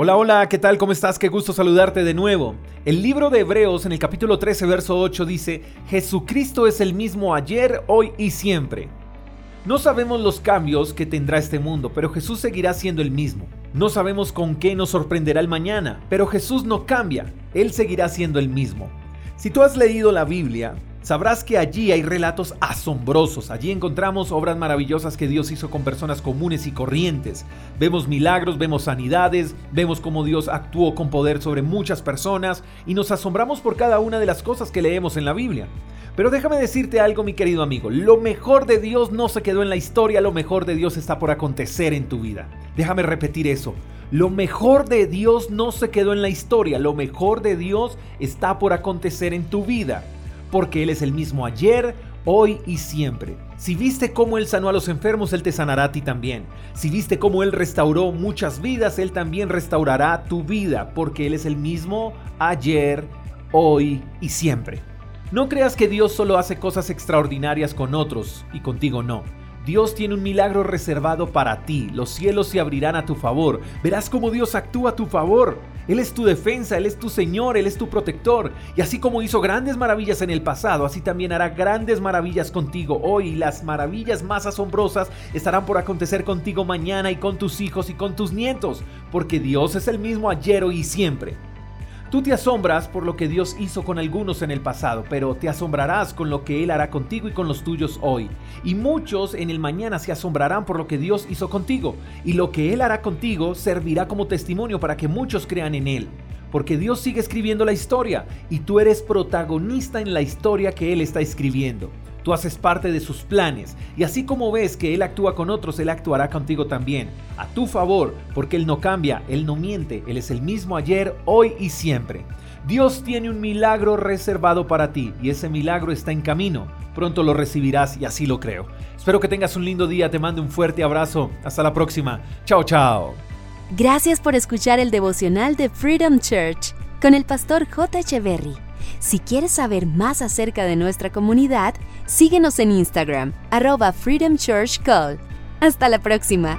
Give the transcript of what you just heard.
Hola, hola, ¿qué tal? ¿Cómo estás? Qué gusto saludarte de nuevo. El libro de Hebreos en el capítulo 13, verso 8 dice, Jesucristo es el mismo ayer, hoy y siempre. No sabemos los cambios que tendrá este mundo, pero Jesús seguirá siendo el mismo. No sabemos con qué nos sorprenderá el mañana, pero Jesús no cambia, Él seguirá siendo el mismo. Si tú has leído la Biblia, Sabrás que allí hay relatos asombrosos, allí encontramos obras maravillosas que Dios hizo con personas comunes y corrientes. Vemos milagros, vemos sanidades, vemos cómo Dios actuó con poder sobre muchas personas y nos asombramos por cada una de las cosas que leemos en la Biblia. Pero déjame decirte algo, mi querido amigo, lo mejor de Dios no se quedó en la historia, lo mejor de Dios está por acontecer en tu vida. Déjame repetir eso. Lo mejor de Dios no se quedó en la historia, lo mejor de Dios está por acontecer en tu vida porque Él es el mismo ayer, hoy y siempre. Si viste cómo Él sanó a los enfermos, Él te sanará a ti también. Si viste cómo Él restauró muchas vidas, Él también restaurará tu vida, porque Él es el mismo ayer, hoy y siempre. No creas que Dios solo hace cosas extraordinarias con otros y contigo no. Dios tiene un milagro reservado para ti. Los cielos se abrirán a tu favor. Verás cómo Dios actúa a tu favor. Él es tu defensa, Él es tu Señor, Él es tu protector. Y así como hizo grandes maravillas en el pasado, así también hará grandes maravillas contigo hoy. Y las maravillas más asombrosas estarán por acontecer contigo mañana y con tus hijos y con tus nietos. Porque Dios es el mismo ayer, hoy y siempre. Tú te asombras por lo que Dios hizo con algunos en el pasado, pero te asombrarás con lo que Él hará contigo y con los tuyos hoy. Y muchos en el mañana se asombrarán por lo que Dios hizo contigo, y lo que Él hará contigo servirá como testimonio para que muchos crean en Él. Porque Dios sigue escribiendo la historia, y tú eres protagonista en la historia que Él está escribiendo. Haces parte de sus planes y así como ves que Él actúa con otros, Él actuará contigo también, a tu favor, porque Él no cambia, Él no miente, Él es el mismo ayer, hoy y siempre. Dios tiene un milagro reservado para ti y ese milagro está en camino. Pronto lo recibirás y así lo creo. Espero que tengas un lindo día, te mando un fuerte abrazo. Hasta la próxima. Chao, chao. Gracias por escuchar el devocional de Freedom Church con el pastor J. Echeverry. Si quieres saber más acerca de nuestra comunidad, síguenos en Instagram, arroba Freedom Church Call. Hasta la próxima.